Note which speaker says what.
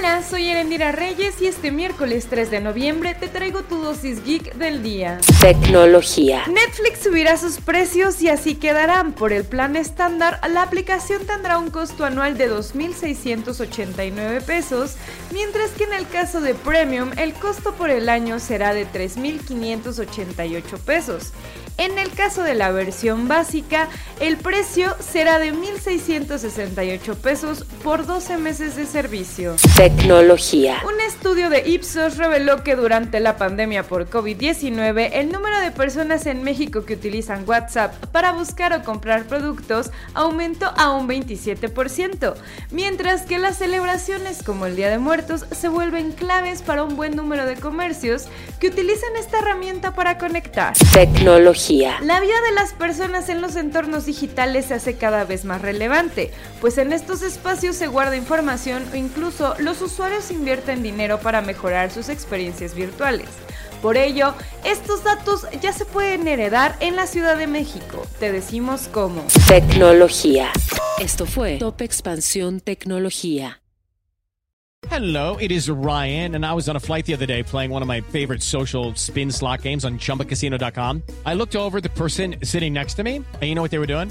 Speaker 1: Hola, soy Erendira Reyes y este miércoles 3 de noviembre te traigo tu dosis geek del día.
Speaker 2: Tecnología.
Speaker 1: Netflix subirá sus precios y así quedarán. Por el plan estándar, la aplicación tendrá un costo anual de 2.689 pesos, mientras que en el caso de Premium, el costo por el año será de 3.588 pesos. En el caso de la versión básica, el precio será de 1.668 pesos por 12 meses de servicio.
Speaker 2: Tecnología.
Speaker 1: Un estudio de Ipsos reveló que durante la pandemia por COVID-19, el número de personas en México que utilizan WhatsApp para buscar o comprar productos aumentó a un 27%, mientras que las celebraciones como el Día de Muertos se vuelven claves para un buen número de comercios que utilizan esta herramienta para conectar.
Speaker 2: Tecnología.
Speaker 1: La vida de las personas en los entornos digitales se hace cada vez más relevante, pues en estos espacios se guarda información o incluso los usuarios invierten dinero para mejorar sus experiencias virtuales. Por ello, estos datos ya se pueden heredar en la Ciudad de México. Te decimos cómo.
Speaker 2: Tecnología. Esto fue Top Expansión Tecnología.
Speaker 3: Hello, it is Ryan, and I was on a flight the other day playing one of my favorite social spin slot games on chumbacasino.com. I looked over the person sitting next to me, and you know what they were doing?